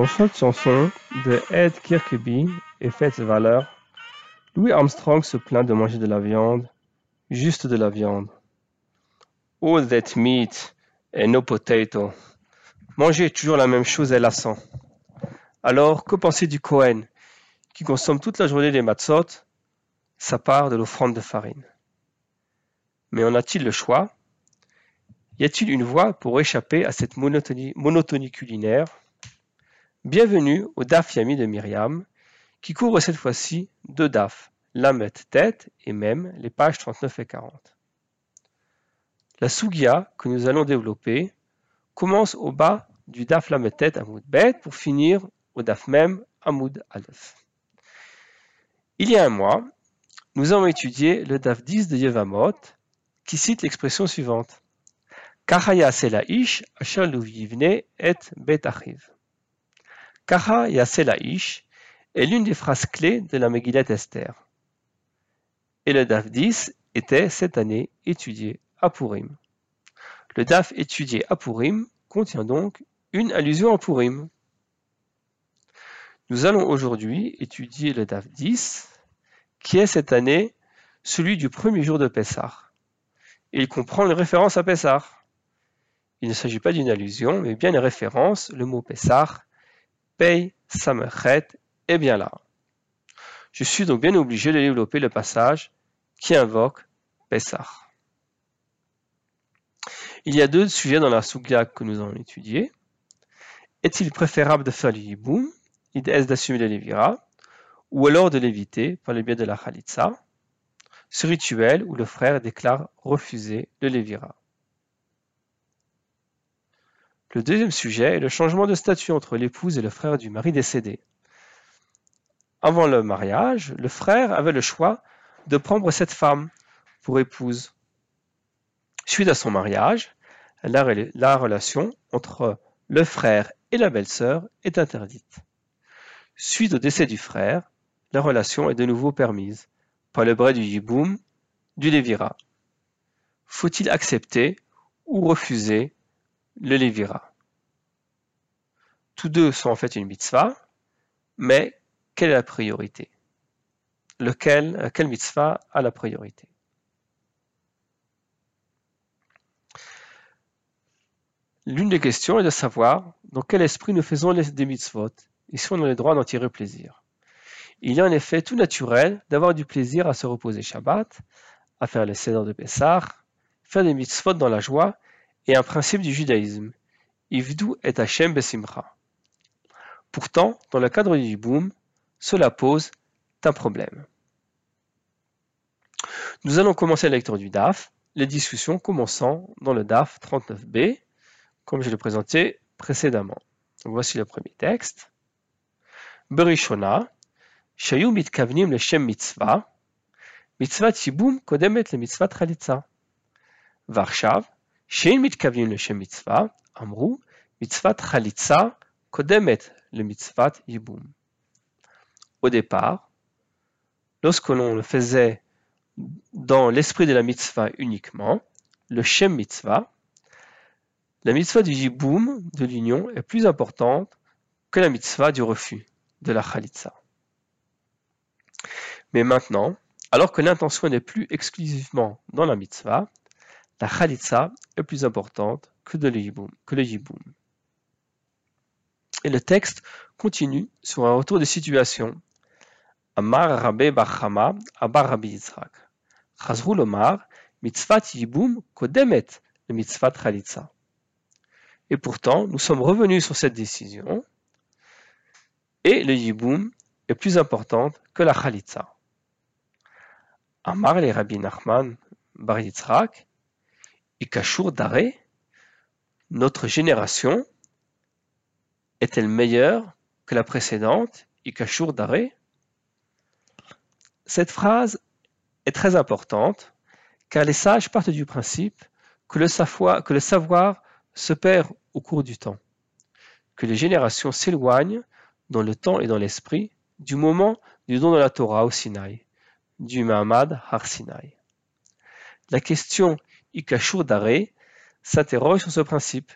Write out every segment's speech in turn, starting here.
Dans cette chanson de Ed Kirkeby et Fats Waller, Louis Armstrong se plaint de manger de la viande, juste de la viande. All that meat and no potato. Manger toujours la même chose est lassant. Alors, que penser du Cohen, qui consomme toute la journée des matzot, sa part de l'offrande de farine? Mais en a-t-il le choix? Y a-t-il une voie pour échapper à cette monotonie culinaire? Bienvenue au Daf Yami de Myriam, qui couvre cette fois-ci deux Daf, Lamet tête et même les pages 39 et 40. La Sugia que nous allons développer commence au bas du Daf Lamet tête Amoud Bet pour finir au Daf Mem Amoud Aleph. Il y a un mois, nous avons étudié le Daf 10 de Yevamot qui cite l'expression suivante. Kahaya Ish Asher et Bet Achiv. Kaha Ish est l'une des phrases clés de la Megillat Esther. Et le DAF 10 était cette année étudié à Purim. Le DAF étudié à Purim contient donc une allusion à Purim. Nous allons aujourd'hui étudier le DAF 10, qui est cette année celui du premier jour de Pessah. Il comprend une référence à Pessah. Il ne s'agit pas d'une allusion, mais bien une référence, le mot Pessah Pei Samechet est bien là. Je suis donc bien obligé de développer le passage qui invoque Pessah. Il y a deux sujets dans la Sugya que nous allons étudier. Est-il préférable de faire le yiboum, est d'assumer le levira, ou alors de l'éviter par le biais de la khalitsa, ce rituel où le frère déclare refuser le levira. Le deuxième sujet est le changement de statut entre l'épouse et le frère du mari décédé. Avant le mariage, le frère avait le choix de prendre cette femme pour épouse. Suite à son mariage, la, relation entre le frère et la belle-sœur est interdite. Suite au décès du frère, la relation est de nouveau permise par le bras du yiboum, du lévira. Faut-il accepter ou refuser le Lévira. Tous deux sont en fait une mitzvah, mais quelle est la priorité? Lequel, Quelle mitzvah a la priorité? L'une des questions est de savoir dans quel esprit nous faisons des mitzvot et si on a le droit d'en tirer plaisir. Il est en effet tout naturel d'avoir du plaisir à se reposer Shabbat, à faire les Seder de Pessah, faire des mitzvot dans la joie et un principe du judaïsme. Ivdu et Hashem besimcha. Pourtant, dans le cadre du boom, cela pose un problème. Nous allons commencer la lecture du DAF, les discussions commençant dans le DAF 39b, comme je l'ai présenté précédemment. Voici le premier texte. Berishona, Shayu mitkavnim le Shem mitzvah, mitzvah tibum kodemet le mitzvah chalitza. Varshav, שאין מתכוונים לשם מצווה, אמרו מצוות חליצה קודמת למצוות ייבום. Au départ, lorsque l'on le faisait dans l'esprit de la mitzvah uniquement, le Shem mitzvah, la mitzvah du yiboum, de l'union, est plus importante que la mitzvah du refus, de la chalitza. Mais maintenant, alors que l'intention n'est plus exclusivement dans la mitzvah, la khalitsa est plus importante que, le yiboum. Et le texte continue sur un retour de situation. Amar Rabbe Bachama Abar Rabbi Yitzhak. Chazrou lomar mitzvat yiboum kodemet le mitzvat khalitsa. Et pourtant, nous sommes revenus sur cette décision et le yiboum est plus importante que la khalitsa. Amar le Rabbi Nachman Bar Yitzhak Ikashur d'arrêt, notre génération est-elle meilleure que la précédente Cette phrase est très importante car les sages partent du principe que le, savoir, que se perd au cours du temps, que les générations s'éloignent dans le temps et dans l'esprit du moment du don de la Torah au Sinaï, du Mahamad Har Sinaï. La question Ikashur d'arrêt s'interroge sur ce principe.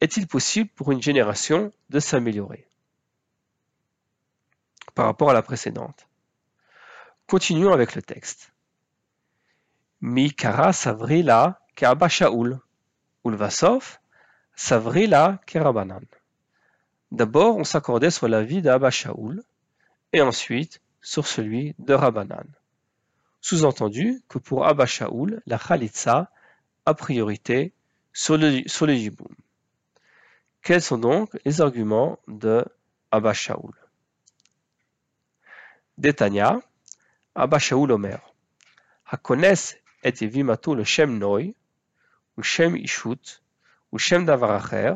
Est-il possible pour une génération de s'améliorer? Par rapport à la précédente. Continuons avec le texte. Mi kara savrila ulvasov savrila kerabanan. D'abord, on s'accordait sur l'avis d'Abba Shaul, et ensuite sur celui de Rabbanan. Sous-entendu que pour Abba Shaul, la Khalitsa a priorité sur le, sur Jiboum. Quels sont donc les arguments de Abba Shaul Détania, Abba Shaul Omer, Hakones et Yevimato le Shem Noi, ou Shem Ishut, ou Shem Davaracher,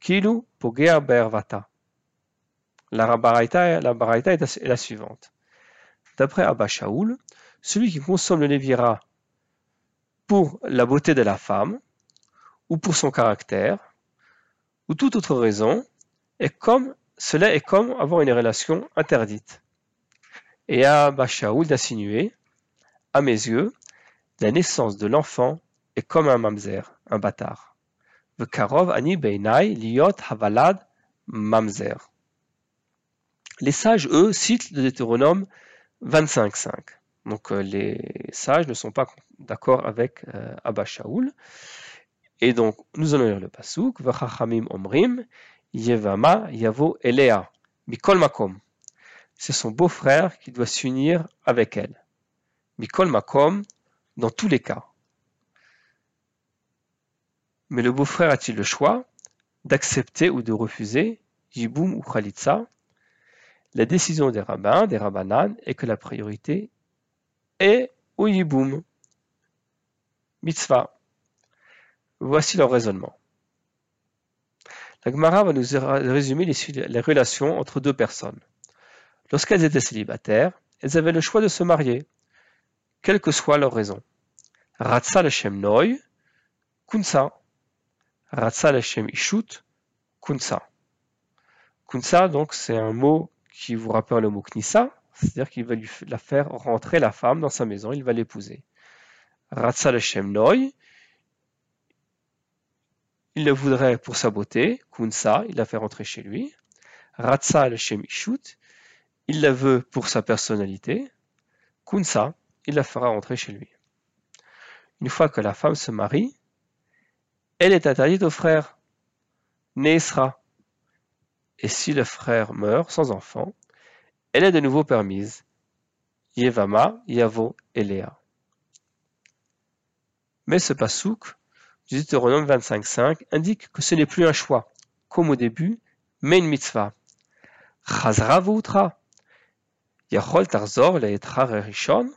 Kilu Pogea Bervata. La baraita, la baraita est la suivante. D'après Abba Shaul, celui qui consomme le Lévira pour la beauté de la femme, ou pour son caractère, ou toute autre raison, comme, cela est comme avoir une relation interdite. Et Abba Shaul d'insinuer, à mes yeux, la naissance de l'enfant est comme un mamzer, un bâtard. ani liot havalad mamzer. Les sages, eux, citent le Deutéronome 25.5. Donc euh, les sages ne sont pas d'accord avec euh, Abba Shaul. Et donc, nous allons lire le pasuk. Vachachamim omrim, yevama yavo elea, mikol makom. C'est son beau-frère qui doit s'unir avec elle. Mikol makom, dans tous les cas. Mais le beau-frère a-t-il le choix d'accepter ou de refuser Yiboum ou Khalitsa? La décision des rabbins, des rabbanan, est que la priorité est au yiboum, mitzvah. Voici leur raisonnement. La Gemara va nous résumer les, relations entre deux personnes. Lorsqu'elles étaient célibataires, elles avaient le choix de se marier, quelle que soit leur raison. Ratsa Shem Noi, Kunsa. Ratsa Shem Ishut, Kunsa. Kunsa, donc, c'est un mot qui vous rappelle le mot knissa, c'est-à-dire qu'il va lui la faire rentrer la femme dans sa maison, il va l'épouser. Ratsa le il le voudrait pour sa beauté, Kunsa, il la fait rentrer chez lui. Ratsa le Ishut, il la veut pour sa personnalité. Kunsa, il la fera rentrer chez lui. Une fois que la femme se marie, elle est interdite au frère, Nesra, et si le frère meurt sans enfant, elle est de nouveau permise. Yevama, Yavo et Léa. Mais ce pasouk du Deutéronome 25.5 indique que ce n'est plus un choix, comme au début, mais une mitzvah. Chazra voutra. Yachol tarzor leetra rerishon.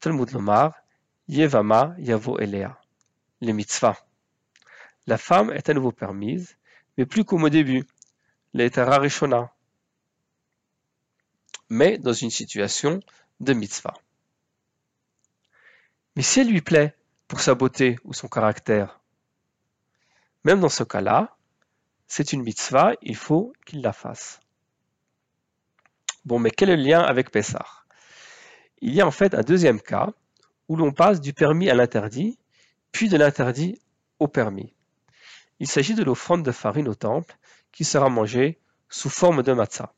Talmud lomar. Yevama, Yavo et Léa. Les mitzvahs. La femme est à nouveau permise, mais plus comme au début, rishona, mais dans une situation de mitzvah. Mais si elle lui plaît pour sa beauté ou son caractère, même dans ce cas-là, c'est une mitzvah, il faut qu'il la fasse. Bon, mais quel est le lien avec Pessah? Il y a en fait un deuxième cas où l'on passe du permis à l'interdit, puis de l'interdit au permis. Il s'agit de l'offrande de farine au temple qui sera mangé sous forme de matzah.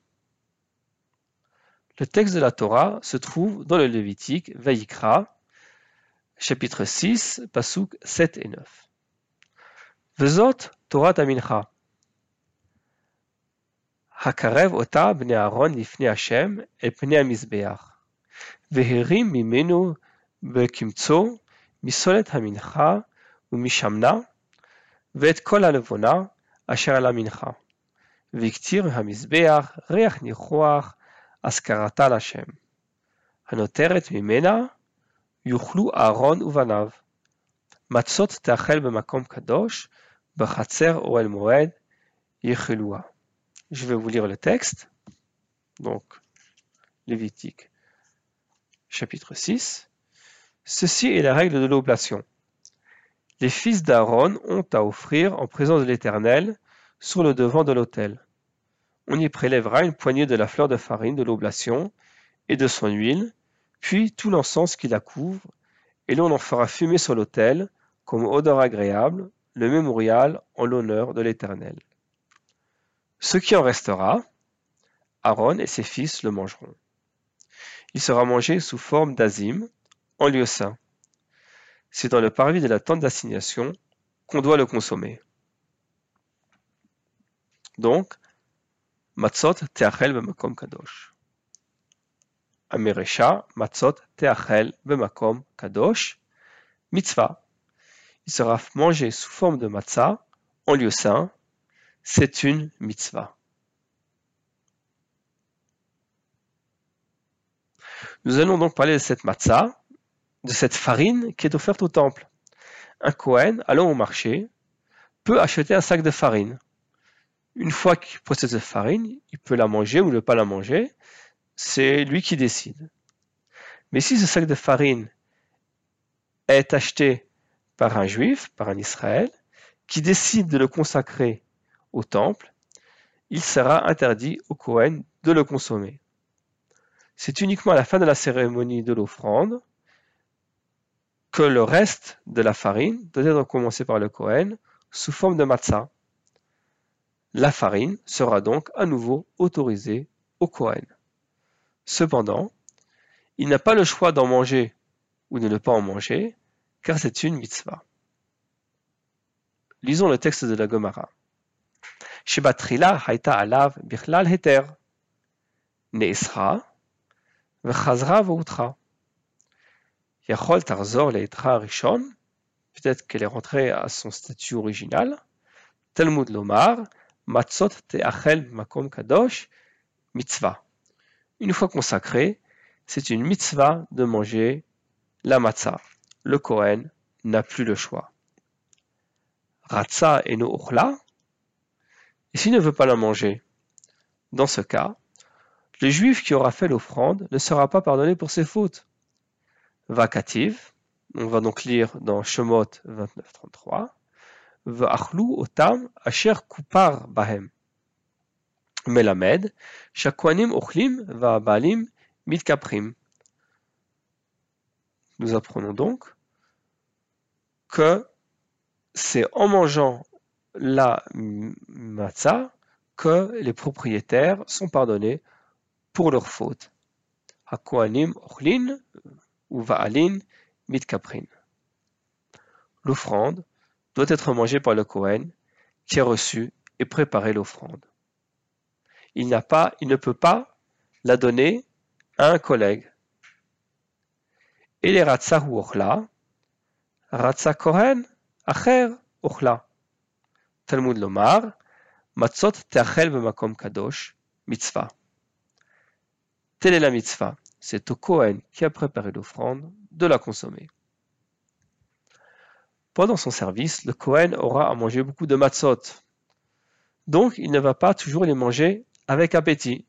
Le texte de la Torah se trouve dans le Lévitique Vayikra, chapitre 6, pasuk 7 et 9. Vezot Torah Tamincha. Hakarev ota bne Aaron lifne Hashem el pne המזבח. והרים ממנו בקמצו מסולת המנחה ומשמנה ואת כל הלבונה אשר על המנחה. והקטיר המזבח ריח ניחוח השכרתה לשם. הנותרת ממנה יאכלו אהרון ובניו. מצות תאכל במקום קדוש, בחצר אוהל מועד יאכלוה. Je vais vous lire le texte. Donc, Lévitique, chapitre 6. Ceci est la règle de l'oblation. Les fils d'Aaron ont à offrir en présence de l'Éternel sur le devant de l'autel. on y prélèvera une poignée de la fleur de farine de l'oblation et de son huile, puis tout l'encens qui la couvre, et l'on en fera fumer sur l'autel comme odeur agréable, le mémorial en l'honneur de l'Éternel. Ce qui en restera, Aaron et ses fils le mangeront. Il sera mangé sous forme d'azim, en lieu saint. C'est dans le parvis de la tente d'assignation qu'on doit le consommer. Donc, matzot teachel b'makom kadosh. Ameresha, matzot teachel b'makom kadosh, mitzvah. Il sera mangé sous forme de matzah, en lieu saint. C'est une mitzvah. Nous allons donc parler de cette matzah, de cette farine qui est offerte au temple. Un Kohen allant au marché peut acheter un sac de farine. Une fois qu'il possède cette farine, il peut la manger ou ne pas la manger. C'est lui qui décide. Mais si ce sac de farine est acheté par un juif, par un Israël, qui décide de le consacrer au temple, il sera interdit au Kohen de le consommer. C'est uniquement à la fin de la cérémonie de l'offrande que le reste de la farine doit être commencé par le Kohen sous forme de matzah. La farine sera donc à nouveau autorisée au Kohen. Cependant, il n'a pas le choix d'en manger ou de ne pas en manger, car c'est une mitzvah. Lisons le texte de la Gemara. Shebatrila haita alav bichlal heter. Neesra v'chazra v'utra. Yachol tarzor leitra rishon. Peut-être qu'elle est rentrée à son statut original. Talmud lomar matzot te'achel makom kadosh, mitzvah. Une fois consacré, c'est une mitzvah de manger la matzah. Le Kohen n'a plus le choix. Ratza et no et s'il ne veut pas la manger, dans ce cas, le juif qui aura fait l'offrande ne sera pas pardonné pour ses fautes. Vakativ, on va donc lire dans Shemot 29.33, Va'achlu otam asher kupar bahem. Melamed, shakwanim ochlim va'abalim mitkaprim. Nous apprenons donc que c'est en mangeant la matzah que les propriétaires sont pardonnés pour leur faute. Hakoanim ochlin ou va'alin mitkaprin. L'offrande doit être mangée par le Kohen qui a reçu et préparé l'offrande. Il n'a pas, il ne peut pas la donner à un collègue. Et les ratzah ou ochla, ratzah Kohen, acher ochla. Talmud lomar, matzot teachel b'makom kadosh, mitzvah. Telle est la mitzvah. C'est au Kohen qui a préparé l'offrande de la consommer. Pendant son service, le Kohen aura à manger beaucoup de matzot. Donc, il ne va pas toujours les manger avec appétit.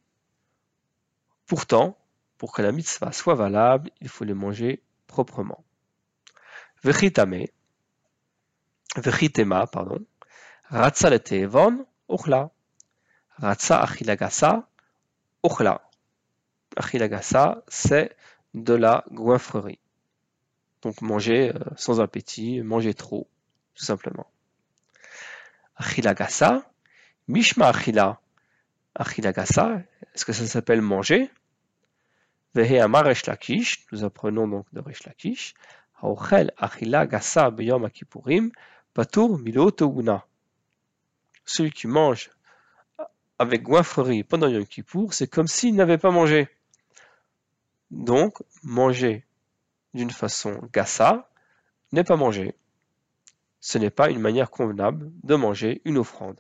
Pourtant, pour que la mitzvah soit valable, il faut les manger proprement. Vechitame, vechitema, pardon, ratsa le teevon, ochla, ratsa achilagasa, ochla. Achilagasa, c'est de la goinfrerie. Donc manger euh, sans appétit, manger trop, tout simplement. Achilagasa, Mishma Achila. Achilagasa, est-ce que ça s'appelle manger? Veheamar Lakish, nous apprenons donc de Resh Lakish. Haochel Achilagasa Beyom Akipurim, Patur Milo Celui qui mange avec goinfrerie pendant Yom Kippour, c'est comme s'il n'avait pas mangé. Donc, manger d'une façon gassa n'est pas manger. Ce n'est pas une manière convenable de manger une offrande.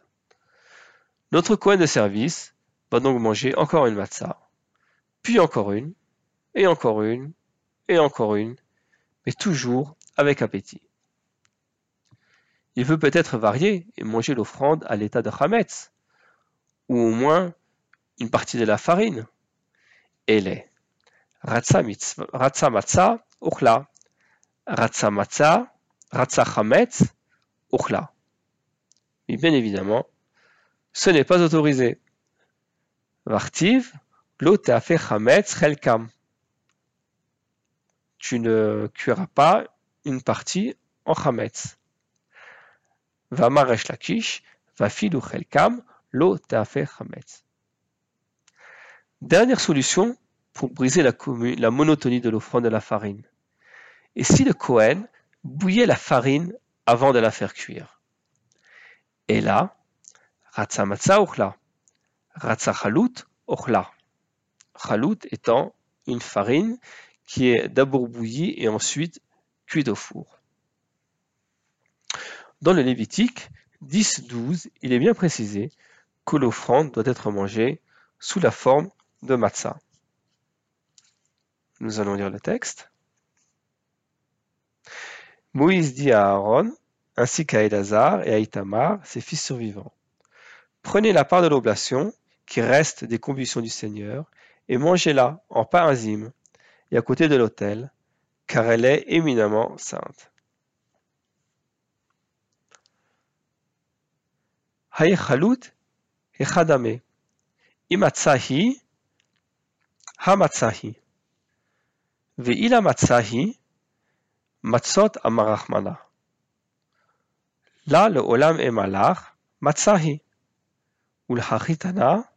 Notre coin de service va donc manger encore une matzah, puis encore une, et encore une, et encore une, mais toujours avec appétit. Il veut peut-être varier et manger l'offrande à l'état de chametz, ou au moins une partie de la farine, et lait. Ratsa matza, uchla. Ratsa matza, ratsa chametz. Mais bien évidemment, ce n'est pas autorisé. Vartiv, lo fait chametz chelkam. Tu ne cuiras pas une partie en chametz. Vamaresh lakish, vafilu chelkam, lo fait chametz. Dernière solution pour briser la, monotonie de l'offrande de la farine. Et si le Kohen bouillait la farine avant de la faire cuire? Et là, Ratza Matzah Ochla, Ratza Chalut Ochla. Chalut étant une farine qui est d'abord bouillie et ensuite cuite au four. Dans le Lévitique 10-12, il est bien précisé que l'offrande doit être mangée sous la forme de matzah. Nous allons lire le texte. Moïse dit à Aaron, ainsi qu'à Elazar et à Itamar, ses fils survivants, Prenez la part de l'oblation qui reste des convulsions du Seigneur et mangez-la en parazim et à côté de l'autel, car elle est éminemment sainte. Haïchalut echadame. Imatsahi hamatsahi. Ve'ila matsahi matzot amarachmana. Là, le olam est malach, matsahi. Ulhachitana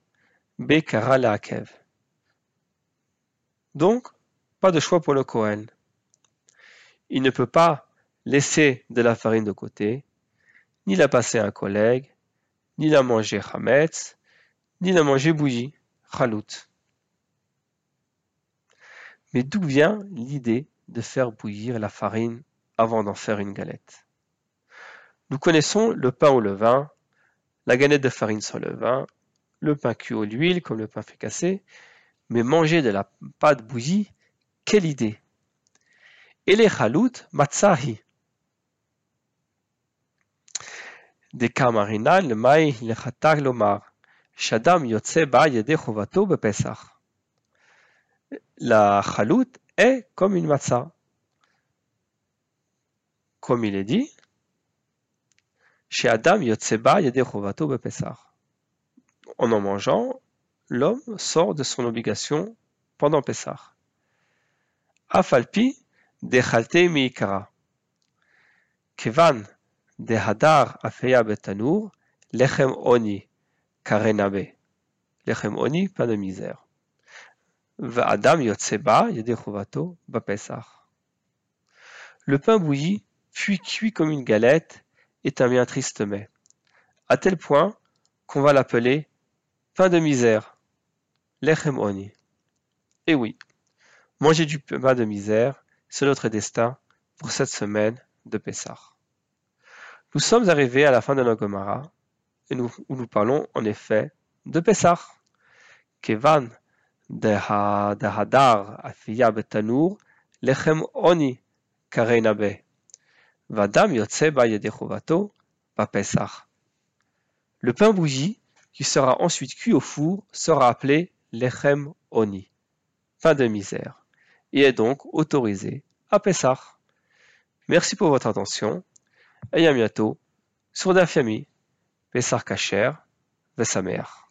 bekara leakev. Donc, pas de choix pour le Kohen. Il ne peut pas laisser de la farine de côté, ni la passer à un collègue, ni la manger chametz, ni la manger bouillie, chalout. Mais d'où vient l'idée de faire bouillir la farine avant d'en faire une galette? Nous connaissons le pain au levain, la galette de farine sans levain, le pain cuit au l'huile comme le pain fricassé, mais manger de la pâte bouillie, quelle idée Et les chalout matzahi. Des cas marinal, le maï, le khatar, l'omar. Shadam yotse ba yede chovato bepesach. La chalout est comme une matzah. Comme il est dit, chez Adam Yotseba Yede Chovato Bepesach. En en mangeant, l'homme sort de son obligation pendant Pessah. Afalpi dechalte miikara. Kevan dehadar afeya betanur, lechem oni, karenabe. Lechem oni, pas de misère. Le pain bouilli, puis cuit comme une galette, est un bien triste mets, à tel point qu'on va l'appeler pain de misère, lechem oni. Et oui, Manger du pain de misère, c'est notre destin pour cette semaine de Pessah. Nous sommes arrivés à la fin de la Gomara, et nous, où nous parlons en effet de Pessah. Le pain bouilli, qui sera ensuite cuit au four, sera appelé lechem oni. Pain de misère et est donc autorisé à Pessah. Merci pour votre attention et à bientôt sur Dafiami, Pessah Kacher, Vesamer.